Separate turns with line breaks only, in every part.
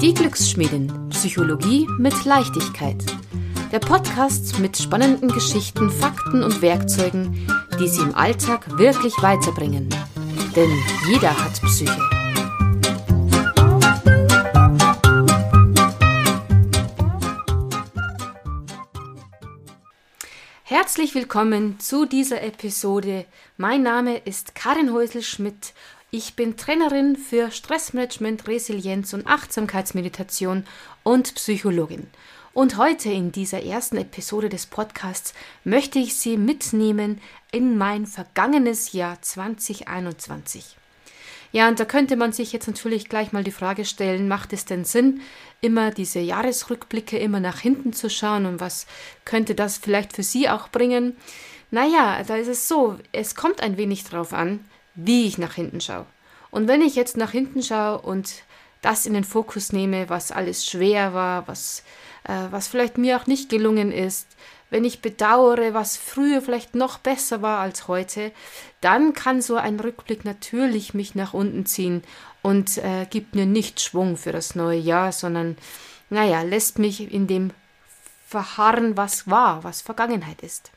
Die Glücksschmiedin. Psychologie mit Leichtigkeit. Der Podcast mit spannenden Geschichten, Fakten und Werkzeugen, die Sie im Alltag wirklich weiterbringen. Denn jeder hat Psyche. Herzlich willkommen zu dieser Episode. Mein Name ist Karin Häusel-Schmidt ich bin Trainerin für Stressmanagement, Resilienz und Achtsamkeitsmeditation und Psychologin. Und heute in dieser ersten Episode des Podcasts möchte ich Sie mitnehmen in mein vergangenes Jahr 2021. Ja, und da könnte man sich jetzt natürlich gleich mal die Frage stellen, macht es denn Sinn, immer diese Jahresrückblicke immer nach hinten zu schauen und was könnte das vielleicht für Sie auch bringen? Naja, da ist es so, es kommt ein wenig drauf an, wie ich nach hinten schaue. Und wenn ich jetzt nach hinten schaue und das in den Fokus nehme, was alles schwer war, was, äh, was vielleicht mir auch nicht gelungen ist, wenn ich bedauere, was früher vielleicht noch besser war als heute, dann kann so ein Rückblick natürlich mich nach unten ziehen und äh, gibt mir nicht Schwung für das neue Jahr, sondern, naja, lässt mich in dem verharren, was war, was Vergangenheit ist.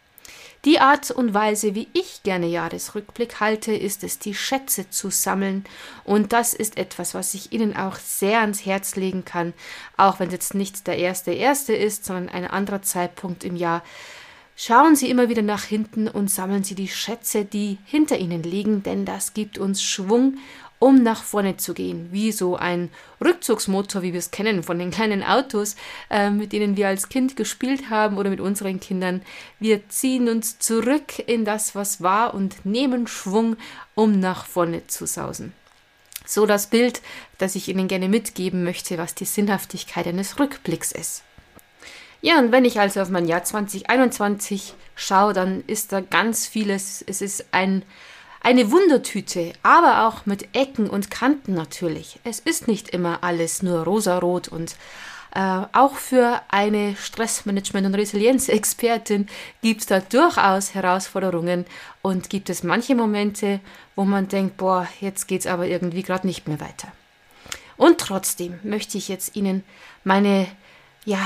Die Art und Weise, wie ich gerne Jahresrückblick halte, ist es, die Schätze zu sammeln. Und das ist etwas, was ich Ihnen auch sehr ans Herz legen kann, auch wenn es jetzt nicht der erste erste ist, sondern ein anderer Zeitpunkt im Jahr. Schauen Sie immer wieder nach hinten und sammeln Sie die Schätze, die hinter Ihnen liegen, denn das gibt uns Schwung um nach vorne zu gehen, wie so ein Rückzugsmotor, wie wir es kennen von den kleinen Autos, äh, mit denen wir als Kind gespielt haben oder mit unseren Kindern. Wir ziehen uns zurück in das, was war und nehmen Schwung, um nach vorne zu sausen. So das Bild, das ich Ihnen gerne mitgeben möchte, was die Sinnhaftigkeit eines Rückblicks ist. Ja, und wenn ich also auf mein Jahr 2021 schaue, dann ist da ganz vieles. Es ist ein eine Wundertüte, aber auch mit Ecken und Kanten natürlich. Es ist nicht immer alles nur rosarot und äh, auch für eine Stressmanagement- und Resilienzexpertin gibt es da durchaus Herausforderungen und gibt es manche Momente, wo man denkt, boah, jetzt geht es aber irgendwie gerade nicht mehr weiter. Und trotzdem möchte ich jetzt Ihnen meine ja,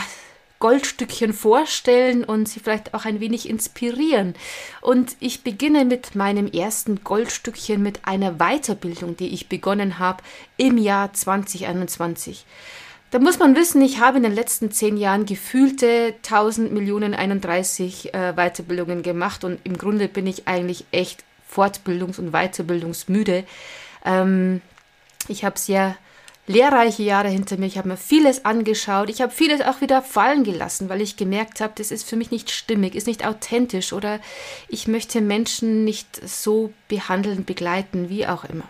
Goldstückchen vorstellen und sie vielleicht auch ein wenig inspirieren. Und ich beginne mit meinem ersten Goldstückchen mit einer Weiterbildung, die ich begonnen habe im Jahr 2021. Da muss man wissen, ich habe in den letzten zehn Jahren gefühlte 1000 Millionen 31 äh, Weiterbildungen gemacht und im Grunde bin ich eigentlich echt fortbildungs- und weiterbildungsmüde. Ähm, ich habe sehr lehrreiche Jahre hinter mir. Ich habe mir vieles angeschaut. Ich habe vieles auch wieder fallen gelassen, weil ich gemerkt habe, das ist für mich nicht stimmig, ist nicht authentisch oder ich möchte Menschen nicht so behandeln, begleiten, wie auch immer.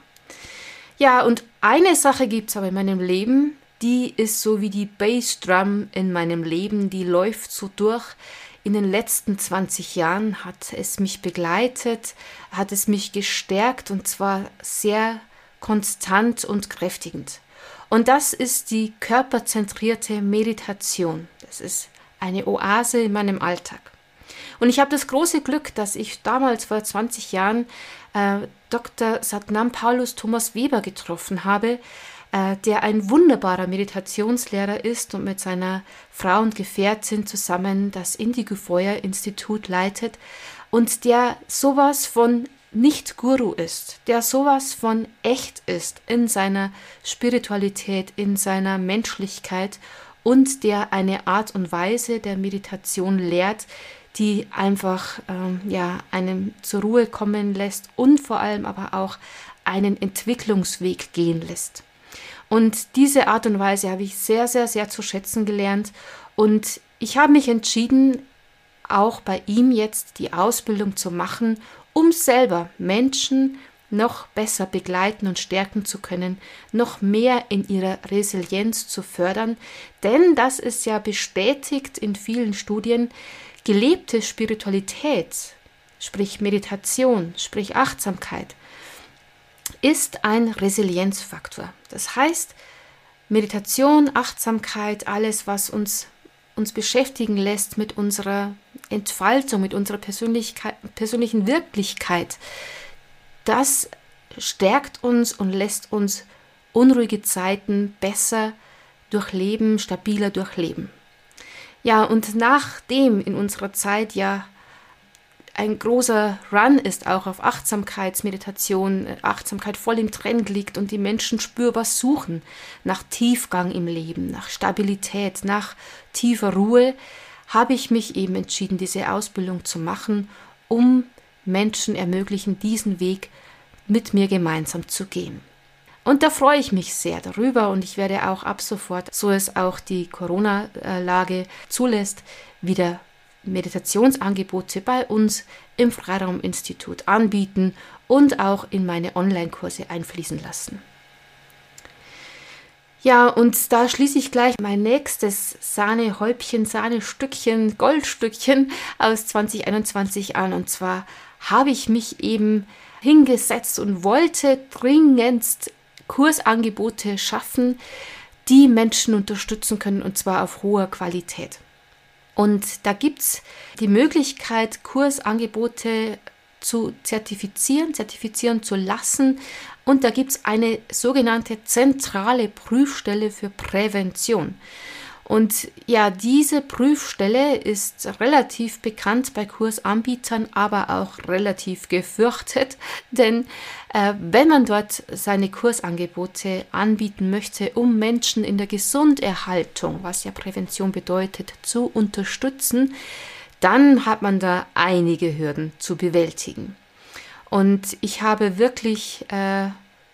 Ja, und eine Sache gibt es aber in meinem Leben, die ist so wie die Bassdrum in meinem Leben, die läuft so durch. In den letzten 20 Jahren hat es mich begleitet, hat es mich gestärkt und zwar sehr konstant und kräftigend. Und das ist die körperzentrierte Meditation. Das ist eine Oase in meinem Alltag. Und ich habe das große Glück, dass ich damals vor 20 Jahren äh, Dr. Satnam Paulus Thomas Weber getroffen habe, äh, der ein wunderbarer Meditationslehrer ist und mit seiner Frau und Gefährtin zusammen das Indigo Feuer Institut leitet und der sowas von nicht Guru ist, der sowas von echt ist in seiner Spiritualität, in seiner Menschlichkeit und der eine Art und Weise der Meditation lehrt, die einfach ähm, ja einen zur Ruhe kommen lässt und vor allem aber auch einen Entwicklungsweg gehen lässt. Und diese Art und Weise habe ich sehr, sehr, sehr zu schätzen gelernt und ich habe mich entschieden, auch bei ihm jetzt die Ausbildung zu machen, um selber Menschen noch besser begleiten und stärken zu können, noch mehr in ihrer Resilienz zu fördern, denn das ist ja bestätigt in vielen Studien, gelebte Spiritualität, sprich Meditation, sprich Achtsamkeit, ist ein Resilienzfaktor. Das heißt, Meditation, Achtsamkeit, alles, was uns uns beschäftigen lässt mit unserer Entfaltung, mit unserer persönlichen Wirklichkeit, das stärkt uns und lässt uns unruhige Zeiten besser durchleben, stabiler durchleben. Ja, und nachdem in unserer Zeit ja ein großer Run ist auch auf Achtsamkeitsmeditation, Achtsamkeit voll im Trend liegt und die Menschen spürbar suchen nach Tiefgang im Leben, nach Stabilität, nach tiefer Ruhe, habe ich mich eben entschieden, diese Ausbildung zu machen, um Menschen ermöglichen, diesen Weg mit mir gemeinsam zu gehen. Und da freue ich mich sehr darüber und ich werde auch ab sofort, so es auch die Corona-Lage zulässt, wieder Meditationsangebote bei uns im Freirauminstitut anbieten und auch in meine Online-Kurse einfließen lassen. Ja, und da schließe ich gleich mein nächstes Sahnehäubchen, Sahnestückchen, Goldstückchen aus 2021 an. Und zwar habe ich mich eben hingesetzt und wollte dringendst Kursangebote schaffen, die Menschen unterstützen können und zwar auf hoher Qualität. Und da gibt es die Möglichkeit, Kursangebote zu zertifizieren, zertifizieren zu lassen. Und da gibt es eine sogenannte zentrale Prüfstelle für Prävention. Und ja, diese Prüfstelle ist relativ bekannt bei Kursanbietern, aber auch relativ gefürchtet, denn äh, wenn man dort seine Kursangebote anbieten möchte, um Menschen in der Gesunderhaltung, was ja Prävention bedeutet, zu unterstützen, dann hat man da einige Hürden zu bewältigen. Und ich habe wirklich äh,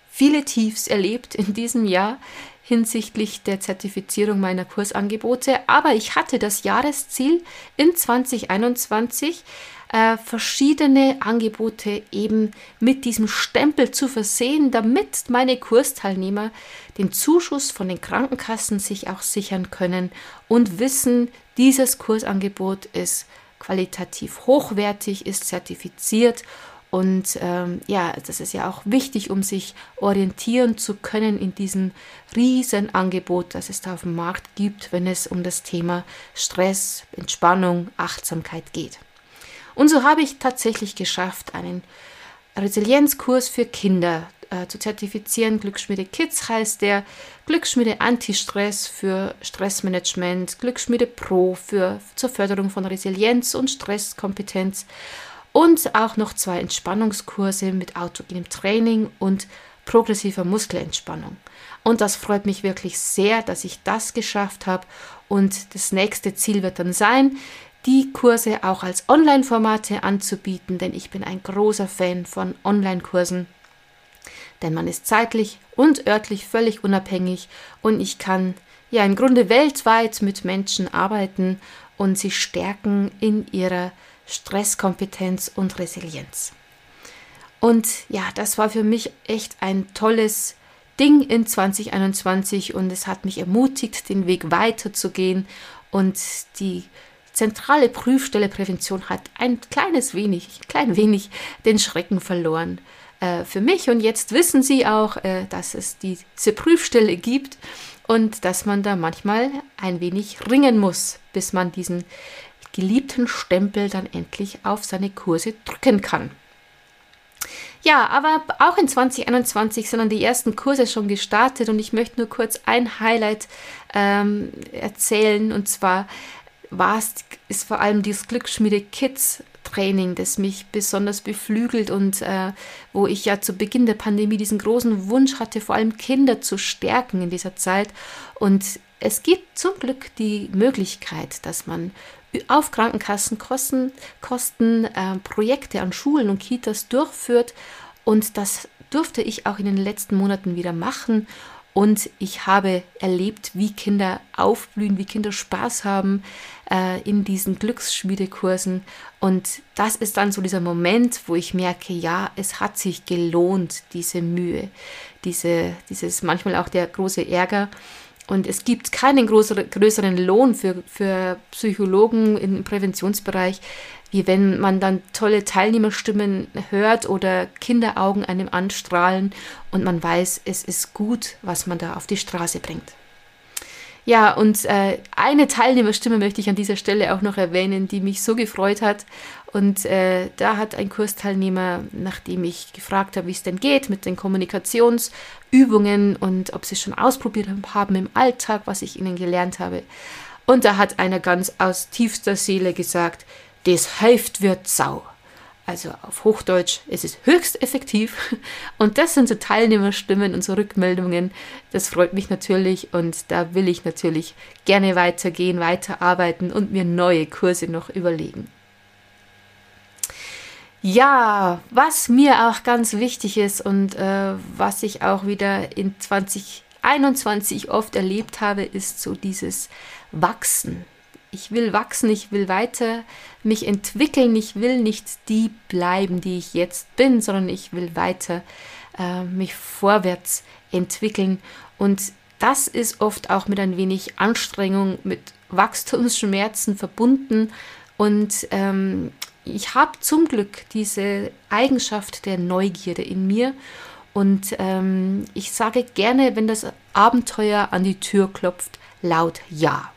viele Tiefs erlebt in diesem Jahr hinsichtlich der Zertifizierung meiner Kursangebote, aber ich hatte das Jahresziel in 2021 äh, verschiedene Angebote eben mit diesem Stempel zu versehen, damit meine Kursteilnehmer den Zuschuss von den Krankenkassen sich auch sichern können und wissen, dieses Kursangebot ist qualitativ hochwertig, ist zertifiziert und ähm, ja, das ist ja auch wichtig, um sich orientieren zu können in diesem riesen Angebot, das es da auf dem Markt gibt, wenn es um das Thema Stress, Entspannung, Achtsamkeit geht. Und so habe ich tatsächlich geschafft, einen Resilienzkurs für Kinder äh, zu zertifizieren. Glücksschmiede Kids heißt der, Glücksschmiede Anti-Stress für Stressmanagement, Glücksschmiede Pro für zur Förderung von Resilienz und Stresskompetenz und auch noch zwei Entspannungskurse mit autogenem Training und progressiver Muskelentspannung. Und das freut mich wirklich sehr, dass ich das geschafft habe. Und das nächste Ziel wird dann sein, die Kurse auch als Online-Formate anzubieten, denn ich bin ein großer Fan von Online-Kursen. Denn man ist zeitlich und örtlich völlig unabhängig und ich kann ja im Grunde weltweit mit Menschen arbeiten und sie stärken in ihrer Stresskompetenz und Resilienz. Und ja, das war für mich echt ein tolles Ding in 2021 und es hat mich ermutigt, den Weg weiterzugehen und die zentrale Prüfstelle Prävention hat ein kleines wenig, ein klein wenig den Schrecken verloren äh, für mich und jetzt wissen Sie auch, äh, dass es diese Prüfstelle gibt und dass man da manchmal ein wenig ringen muss, bis man diesen geliebten Stempel dann endlich auf seine Kurse drücken kann. Ja, aber auch in 2021 sind dann die ersten Kurse schon gestartet und ich möchte nur kurz ein Highlight ähm, erzählen und zwar war es ist vor allem dieses Glücksschmiede Kids Training, das mich besonders beflügelt und äh, wo ich ja zu Beginn der Pandemie diesen großen Wunsch hatte, vor allem Kinder zu stärken in dieser Zeit. Und es gibt zum Glück die Möglichkeit, dass man auf Krankenkassenkosten Kosten, äh, Projekte an Schulen und Kitas durchführt. Und das durfte ich auch in den letzten Monaten wieder machen. Und ich habe erlebt, wie Kinder aufblühen, wie Kinder Spaß haben äh, in diesen Glücksschmiedekursen. Und das ist dann so dieser Moment, wo ich merke, ja, es hat sich gelohnt, diese Mühe, diese, dieses manchmal auch der große Ärger. Und es gibt keinen größere, größeren Lohn für, für Psychologen im Präventionsbereich, wie wenn man dann tolle Teilnehmerstimmen hört oder Kinderaugen einem anstrahlen und man weiß, es ist gut, was man da auf die Straße bringt. Ja, und äh, eine Teilnehmerstimme möchte ich an dieser Stelle auch noch erwähnen, die mich so gefreut hat. Und äh, da hat ein Kursteilnehmer, nachdem ich gefragt habe, wie es denn geht mit den Kommunikationsübungen und ob sie schon ausprobiert haben im Alltag, was ich ihnen gelernt habe. Und da hat einer ganz aus tiefster Seele gesagt, das hilft wird Sau. Also auf Hochdeutsch, es ist höchst effektiv. Und das sind so Teilnehmerstimmen und so Rückmeldungen. Das freut mich natürlich und da will ich natürlich gerne weitergehen, weiterarbeiten und mir neue Kurse noch überlegen. Ja, was mir auch ganz wichtig ist und äh, was ich auch wieder in 2021 oft erlebt habe, ist so dieses Wachsen. Ich will wachsen, ich will weiter mich entwickeln, ich will nicht die bleiben, die ich jetzt bin, sondern ich will weiter äh, mich vorwärts entwickeln. Und das ist oft auch mit ein wenig Anstrengung, mit Wachstumsschmerzen verbunden. Und ähm, ich habe zum Glück diese Eigenschaft der Neugierde in mir und ähm, ich sage gerne, wenn das Abenteuer an die Tür klopft, laut Ja.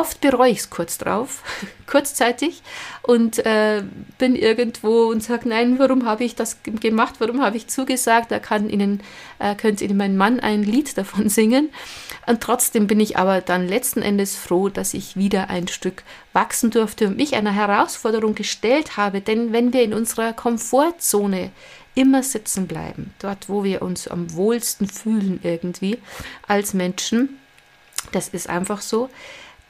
Oft bereue ich es kurz drauf, kurzzeitig, und äh, bin irgendwo und sage, nein, warum habe ich das gemacht, warum habe ich zugesagt, da kann Ihnen, äh, könnte Ihnen mein Mann ein Lied davon singen. Und trotzdem bin ich aber dann letzten Endes froh, dass ich wieder ein Stück wachsen durfte und mich einer Herausforderung gestellt habe, denn wenn wir in unserer Komfortzone immer sitzen bleiben, dort, wo wir uns am wohlsten fühlen irgendwie als Menschen, das ist einfach so,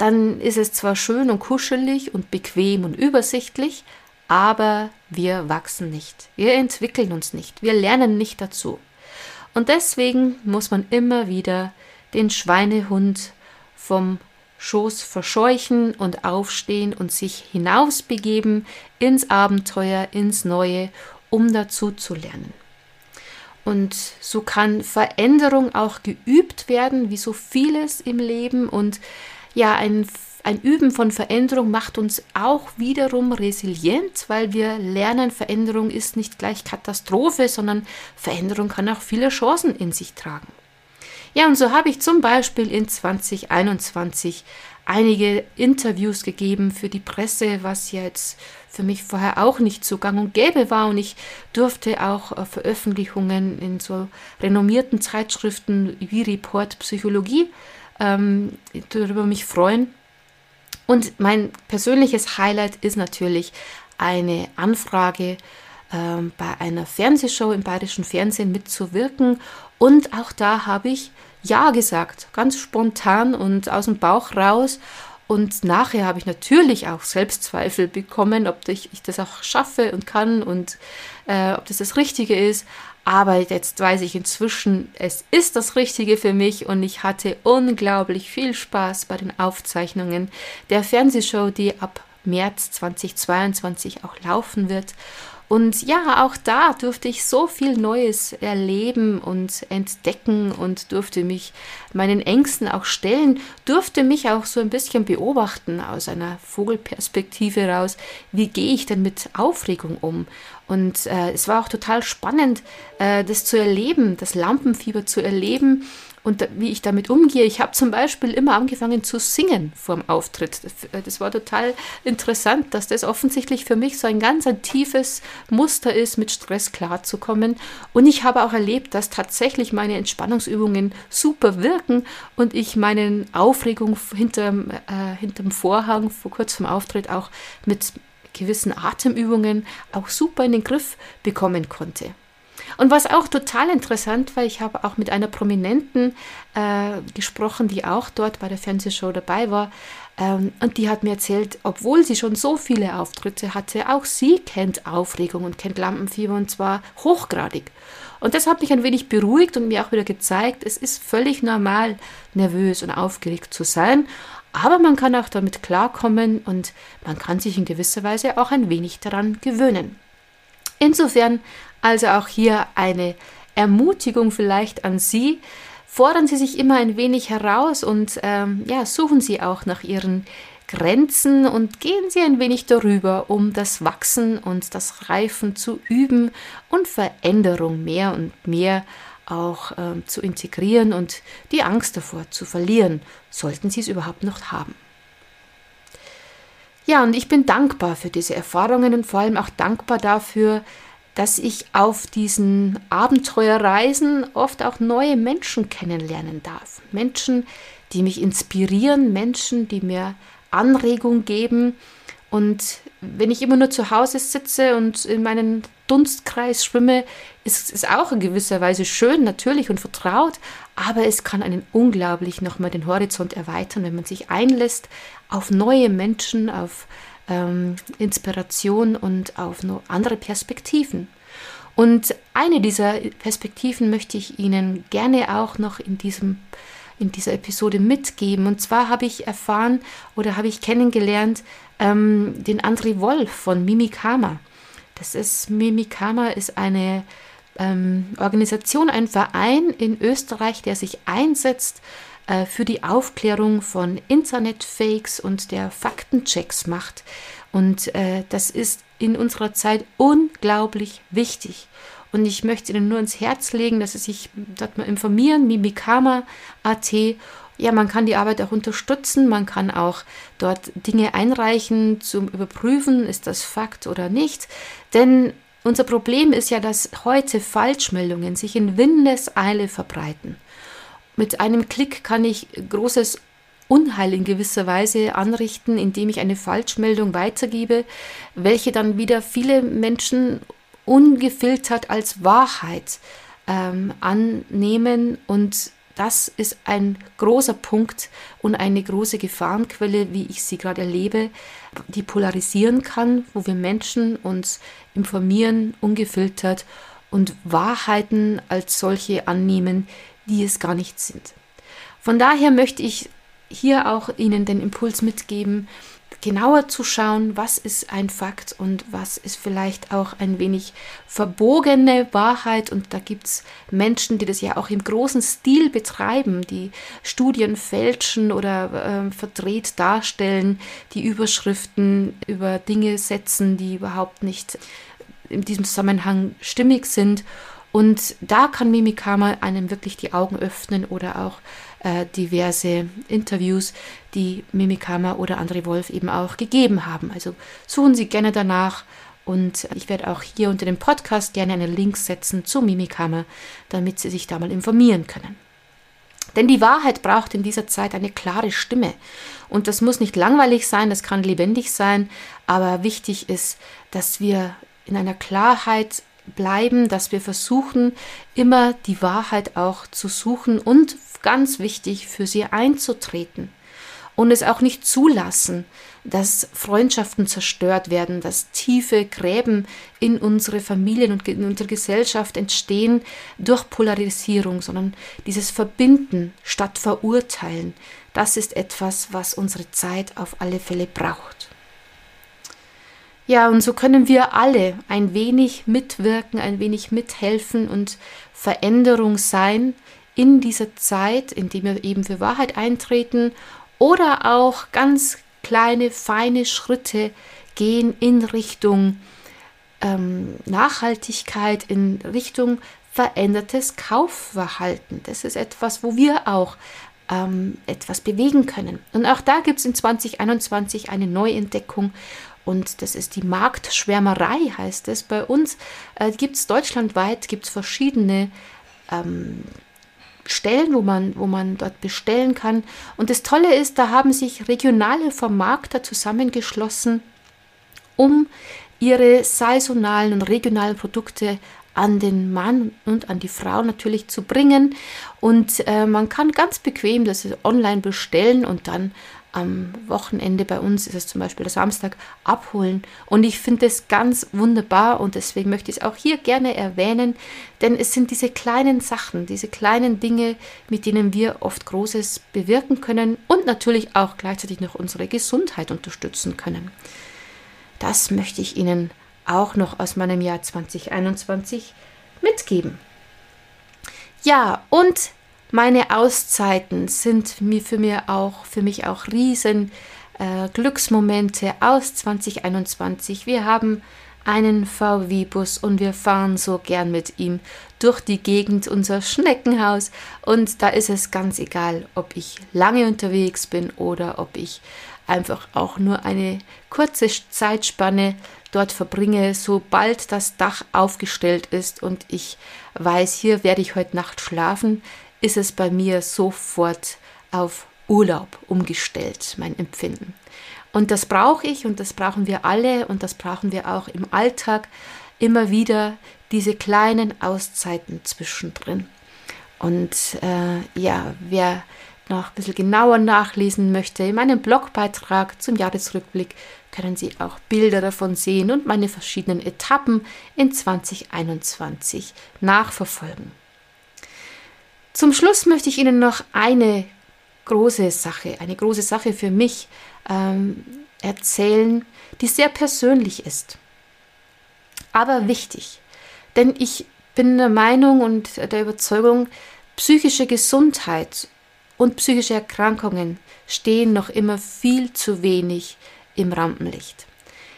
dann ist es zwar schön und kuschelig und bequem und übersichtlich, aber wir wachsen nicht. Wir entwickeln uns nicht. Wir lernen nicht dazu. Und deswegen muss man immer wieder den Schweinehund vom Schoß verscheuchen und aufstehen und sich hinausbegeben ins Abenteuer, ins Neue, um dazu zu lernen. Und so kann Veränderung auch geübt werden, wie so vieles im Leben. Und ja, ein, ein Üben von Veränderung macht uns auch wiederum resilient, weil wir lernen, Veränderung ist nicht gleich Katastrophe, sondern Veränderung kann auch viele Chancen in sich tragen. Ja, und so habe ich zum Beispiel in 2021 einige Interviews gegeben für die Presse, was jetzt für mich vorher auch nicht so gang und gäbe war. Und ich durfte auch äh, Veröffentlichungen in so renommierten Zeitschriften wie Report Psychologie ähm, darüber mich freuen. Und mein persönliches Highlight ist natürlich eine Anfrage ähm, bei einer Fernsehshow im bayerischen Fernsehen mitzuwirken. Und auch da habe ich Ja gesagt, ganz spontan und aus dem Bauch raus. Und nachher habe ich natürlich auch Selbstzweifel bekommen, ob ich, ich das auch schaffe und kann und äh, ob das das Richtige ist. Aber jetzt weiß ich inzwischen, es ist das Richtige für mich und ich hatte unglaublich viel Spaß bei den Aufzeichnungen der Fernsehshow, die ab März 2022 auch laufen wird. Und ja, auch da durfte ich so viel Neues erleben und entdecken und durfte mich meinen Ängsten auch stellen, durfte mich auch so ein bisschen beobachten aus einer Vogelperspektive raus. Wie gehe ich denn mit Aufregung um? Und äh, es war auch total spannend, äh, das zu erleben, das Lampenfieber zu erleben und wie ich damit umgehe. Ich habe zum Beispiel immer angefangen zu singen vor dem Auftritt. Das, das, war total interessant, dass das offensichtlich für mich so ein ganz ein tiefes Muster ist, mit Stress klarzukommen. Und ich habe auch erlebt, dass tatsächlich meine Entspannungsübungen super wirken und ich meine Aufregung hinterm, äh, hinterm Vorhang vor kurz vor dem Auftritt auch mit gewissen Atemübungen auch super in den Griff bekommen konnte. Und was auch total interessant war, ich habe auch mit einer Prominenten äh, gesprochen, die auch dort bei der Fernsehshow dabei war. Ähm, und die hat mir erzählt, obwohl sie schon so viele Auftritte hatte, auch sie kennt Aufregung und kennt Lampenfieber und zwar hochgradig. Und das hat mich ein wenig beruhigt und mir auch wieder gezeigt, es ist völlig normal, nervös und aufgeregt zu sein. Aber man kann auch damit klarkommen und man kann sich in gewisser Weise auch ein wenig daran gewöhnen. Insofern also auch hier eine Ermutigung vielleicht an Sie. Fordern Sie sich immer ein wenig heraus und ähm, ja, suchen Sie auch nach Ihren Grenzen und gehen Sie ein wenig darüber, um das Wachsen und das Reifen zu üben und Veränderung mehr und mehr auch äh, zu integrieren und die Angst davor zu verlieren, sollten sie es überhaupt noch haben. Ja, und ich bin dankbar für diese Erfahrungen und vor allem auch dankbar dafür, dass ich auf diesen Abenteuerreisen oft auch neue Menschen kennenlernen darf. Menschen, die mich inspirieren, Menschen, die mir Anregung geben. Und wenn ich immer nur zu Hause sitze und in meinen Dunstkreis schwimme, ist es auch in gewisser Weise schön, natürlich und vertraut, aber es kann einen unglaublich nochmal den Horizont erweitern, wenn man sich einlässt auf neue Menschen, auf ähm, Inspiration und auf andere Perspektiven. Und eine dieser Perspektiven möchte ich Ihnen gerne auch noch in diesem in dieser Episode mitgeben. Und zwar habe ich erfahren oder habe ich kennengelernt ähm, den André Wolf von Mimikama. Das ist Mimikama ist eine ähm, Organisation, ein Verein in Österreich, der sich einsetzt für die Aufklärung von Internetfakes und der Faktenchecks macht. Und äh, das ist in unserer Zeit unglaublich wichtig. Und ich möchte Ihnen nur ins Herz legen, dass Sie sich dort mal informieren, mimikama.at. Ja, man kann die Arbeit auch unterstützen, man kann auch dort Dinge einreichen zum Überprüfen, ist das Fakt oder nicht. Denn unser Problem ist ja, dass heute Falschmeldungen sich in Windeseile verbreiten. Mit einem Klick kann ich großes Unheil in gewisser Weise anrichten, indem ich eine Falschmeldung weitergebe, welche dann wieder viele Menschen ungefiltert als Wahrheit ähm, annehmen. Und das ist ein großer Punkt und eine große Gefahrenquelle, wie ich sie gerade erlebe, die polarisieren kann, wo wir Menschen uns informieren, ungefiltert und Wahrheiten als solche annehmen, die es gar nicht sind. Von daher möchte ich hier auch Ihnen den Impuls mitgeben, genauer zu schauen, was ist ein Fakt und was ist vielleicht auch ein wenig verbogene Wahrheit. Und da gibt es Menschen, die das ja auch im großen Stil betreiben, die Studien fälschen oder äh, verdreht darstellen, die Überschriften über Dinge setzen, die überhaupt nicht in diesem Zusammenhang stimmig sind. Und da kann Mimikama einem wirklich die Augen öffnen oder auch äh, diverse Interviews, die Mimikama oder André Wolf eben auch gegeben haben. Also suchen Sie gerne danach und ich werde auch hier unter dem Podcast gerne einen Link setzen zu Mimikama, damit Sie sich da mal informieren können. Denn die Wahrheit braucht in dieser Zeit eine klare Stimme. Und das muss nicht langweilig sein, das kann lebendig sein, aber wichtig ist, dass wir in einer Klarheit bleiben, dass wir versuchen, immer die Wahrheit auch zu suchen und ganz wichtig, für sie einzutreten und es auch nicht zulassen, dass Freundschaften zerstört werden, dass tiefe Gräben in unsere Familien und in unsere Gesellschaft entstehen durch Polarisierung, sondern dieses Verbinden statt Verurteilen, das ist etwas, was unsere Zeit auf alle Fälle braucht. Ja, und so können wir alle ein wenig mitwirken, ein wenig mithelfen und Veränderung sein, in dieser Zeit, in der wir eben für Wahrheit eintreten oder auch ganz kleine, feine Schritte gehen in Richtung ähm, Nachhaltigkeit, in Richtung verändertes Kaufverhalten. Das ist etwas, wo wir auch ähm, etwas bewegen können. Und auch da gibt es in 2021 eine Neuentdeckung. Und das ist die Marktschwärmerei, heißt es. Bei uns äh, gibt es deutschlandweit gibt's verschiedene ähm, Stellen, wo man, wo man dort bestellen kann. Und das Tolle ist, da haben sich regionale Vermarkter zusammengeschlossen, um ihre saisonalen und regionalen Produkte an den Mann und an die Frau natürlich zu bringen. Und äh, man kann ganz bequem das online bestellen und dann am Wochenende bei uns ist es zum Beispiel der Samstag abholen. Und ich finde es ganz wunderbar und deswegen möchte ich es auch hier gerne erwähnen, denn es sind diese kleinen Sachen, diese kleinen Dinge, mit denen wir oft Großes bewirken können und natürlich auch gleichzeitig noch unsere Gesundheit unterstützen können. Das möchte ich Ihnen auch noch aus meinem Jahr 2021 mitgeben. Ja, und meine Auszeiten sind mir für, mir auch, für mich auch riesen äh, Glücksmomente aus 2021. Wir haben einen VW-Bus und wir fahren so gern mit ihm durch die Gegend, unser Schneckenhaus. Und da ist es ganz egal, ob ich lange unterwegs bin oder ob ich einfach auch nur eine kurze Zeitspanne dort verbringe, sobald das Dach aufgestellt ist und ich weiß, hier werde ich heute Nacht schlafen, ist es bei mir sofort auf Urlaub umgestellt, mein Empfinden. Und das brauche ich und das brauchen wir alle und das brauchen wir auch im Alltag immer wieder, diese kleinen Auszeiten zwischendrin. Und äh, ja, wer noch ein bisschen genauer nachlesen möchte, in meinem Blogbeitrag zum Jahresrückblick können Sie auch Bilder davon sehen und meine verschiedenen Etappen in 2021 nachverfolgen. Zum Schluss möchte ich Ihnen noch eine große Sache, eine große Sache für mich ähm, erzählen, die sehr persönlich ist, aber wichtig. Denn ich bin der Meinung und der Überzeugung, psychische Gesundheit und psychische Erkrankungen stehen noch immer viel zu wenig im Rampenlicht.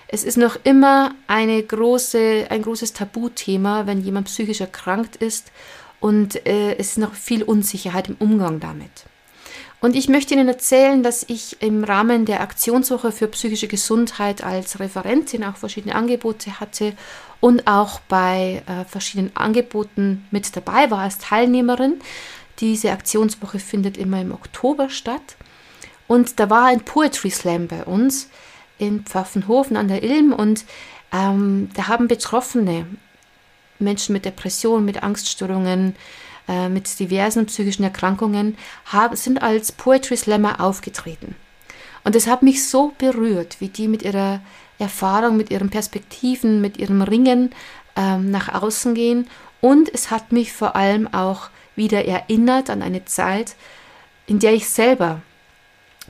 Es ist noch immer eine große, ein großes Tabuthema, wenn jemand psychisch erkrankt ist und äh, es ist noch viel Unsicherheit im Umgang damit. Und ich möchte Ihnen erzählen, dass ich im Rahmen der Aktionswoche für psychische Gesundheit als Referentin auch verschiedene Angebote hatte und auch bei äh, verschiedenen Angeboten mit dabei war als Teilnehmerin. Diese Aktionswoche findet immer im Oktober statt. Und da war ein Poetry Slam bei uns in Pfaffenhofen an der Ilm und ähm, da haben Betroffene, Menschen mit Depressionen, mit Angststörungen, äh, mit diversen psychischen Erkrankungen, haben, sind als Poetry Slammer aufgetreten. Und es hat mich so berührt, wie die mit ihrer Erfahrung, mit ihren Perspektiven, mit ihrem Ringen ähm, nach außen gehen. Und es hat mich vor allem auch wieder erinnert an eine Zeit, in der ich selber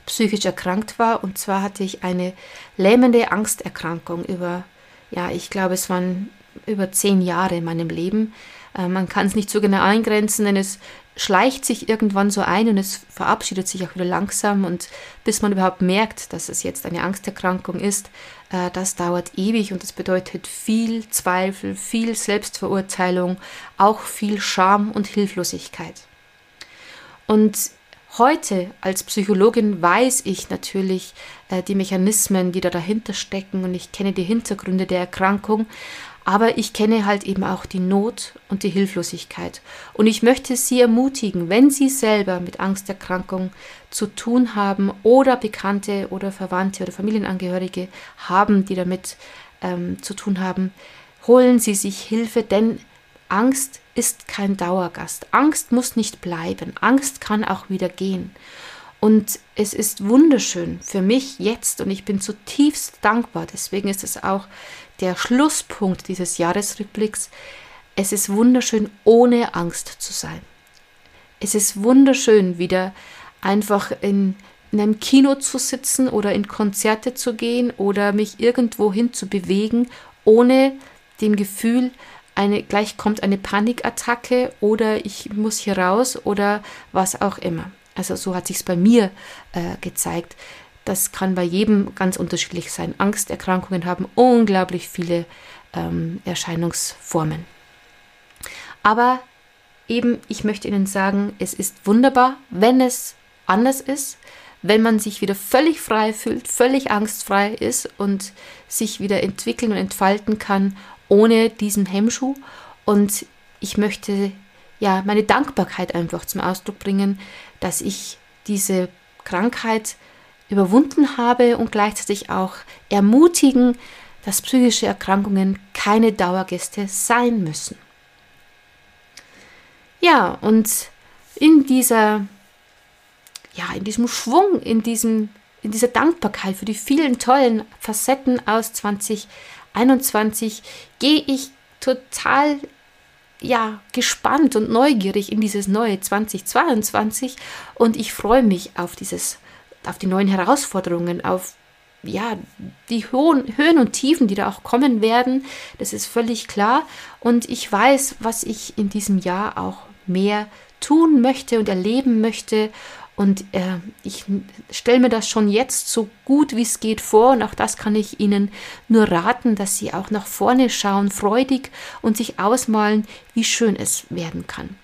psychisch erkrankt war. Und zwar hatte ich eine lähmende Angsterkrankung über, ja, ich glaube, es waren über zehn Jahre in meinem Leben. Äh, man kann es nicht so genau eingrenzen, denn es schleicht sich irgendwann so ein und es verabschiedet sich auch wieder langsam. Und bis man überhaupt merkt, dass es jetzt eine Angsterkrankung ist, äh, das dauert ewig und das bedeutet viel Zweifel, viel Selbstverurteilung, auch viel Scham und Hilflosigkeit. Und Heute als Psychologin weiß ich natürlich äh, die Mechanismen, die da dahinter stecken und ich kenne die Hintergründe der Erkrankung, aber ich kenne halt eben auch die Not und die Hilflosigkeit. Und ich möchte Sie ermutigen, wenn Sie selber mit Angsterkrankung zu tun haben oder Bekannte oder Verwandte oder Familienangehörige haben, die damit ähm, zu tun haben, holen Sie sich Hilfe, denn Angst ist kein Dauergast. Angst muss nicht bleiben. Angst kann auch wieder gehen. Und es ist wunderschön für mich jetzt und ich bin zutiefst dankbar. Deswegen ist es auch der Schlusspunkt dieses Jahresrückblicks. Es ist wunderschön, ohne Angst zu sein. Es ist wunderschön, wieder einfach in, in einem Kino zu sitzen oder in Konzerte zu gehen oder mich irgendwo hin zu bewegen, ohne dem Gefühl, eine, gleich kommt eine Panikattacke oder ich muss hier raus oder was auch immer. Also so hat sich bei mir äh, gezeigt. Das kann bei jedem ganz unterschiedlich sein. Angsterkrankungen haben unglaublich viele ähm, Erscheinungsformen. Aber eben, ich möchte Ihnen sagen, es ist wunderbar, wenn es anders ist, wenn man sich wieder völlig frei fühlt, völlig angstfrei ist und sich wieder entwickeln und entfalten kann ohne diesen Hemmschuh. Und ich möchte ja meine Dankbarkeit einfach zum Ausdruck bringen, dass ich diese Krankheit überwunden habe und gleichzeitig auch ermutigen, dass psychische Erkrankungen keine Dauergäste sein müssen. Ja, und in dieser ja, in diesem Schwung, in diesem in dieser Dankbarkeit für die vielen tollen Facetten aus 20 21 gehe ich total ja, gespannt und neugierig in dieses neue 2022 und ich freue mich auf dieses auf die neuen Herausforderungen, auf ja, die hohen Höhen und Tiefen, die da auch kommen werden, das ist völlig klar und ich weiß, was ich in diesem Jahr auch mehr tun möchte und erleben möchte Und äh, ich stelle mir das schon jetzt so gut wie es geht vor. Und auch das kann ich Ihnen nur raten, dass Sie auch nach vorne schauen, freudig und sich ausmalen, wie schön es werden kann.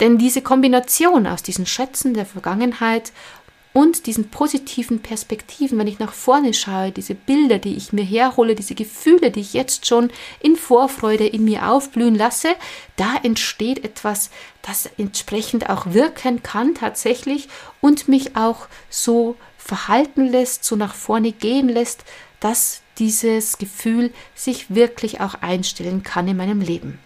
Denn diese Kombination aus diesen Schätzen der Vergangenheit und diesen positiven Perspektiven, wenn ich nach vorne schaue, diese Bilder, die ich mir herhole, diese Gefühle, die ich jetzt schon in Vorfreude in mir aufblühen lasse, da entsteht etwas, das entsprechend auch wirken kann tatsächlich und mich auch so verhalten lässt, so nach vorne gehen lässt, dass dieses Gefühl sich wirklich auch einstellen kann in meinem Leben.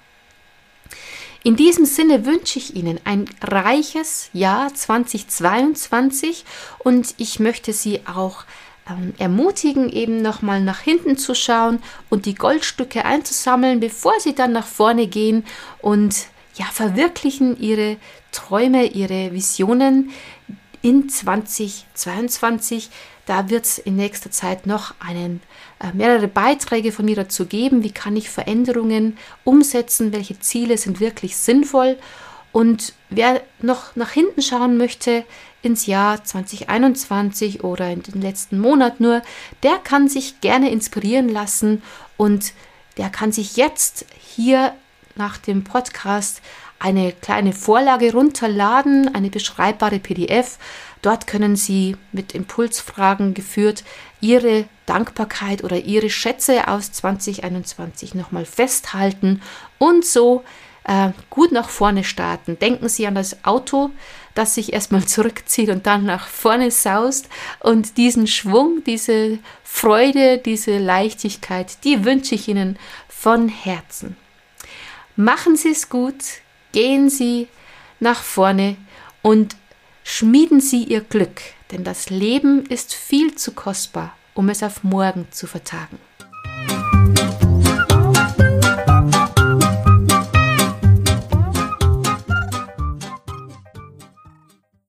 In diesem Sinne wünsche ich Ihnen ein reiches Jahr 2022 und ich möchte Sie auch ähm, ermutigen, eben nochmal nach hinten zu schauen und die Goldstücke einzusammeln, bevor Sie dann nach vorne gehen und ja, verwirklichen Ihre Träume, Ihre Visionen in 2022. Da wird es in nächster Zeit noch einen, mehrere Beiträge von mir dazu geben. Wie kann ich Veränderungen umsetzen? Welche Ziele sind wirklich sinnvoll? Und wer noch nach hinten schauen möchte ins Jahr 2021 oder in den letzten Monat nur, der kann sich gerne inspirieren lassen und der kann sich jetzt hier nach dem Podcast eine kleine Vorlage runterladen, eine beschreibbare PDF Dort können Sie mit Impulsfragen geführt Ihre Dankbarkeit oder Ihre Schätze aus 2021 nochmal festhalten und so äh, gut nach vorne starten. Denken Sie an das Auto, das sich erstmal zurückzieht und dann nach vorne saust. Und diesen Schwung, diese Freude, diese Leichtigkeit, die wünsche ich Ihnen von Herzen. Machen Sie es gut, gehen Sie nach vorne und Schmieden Sie Ihr Glück, denn das Leben ist viel zu kostbar, um es auf morgen zu vertagen.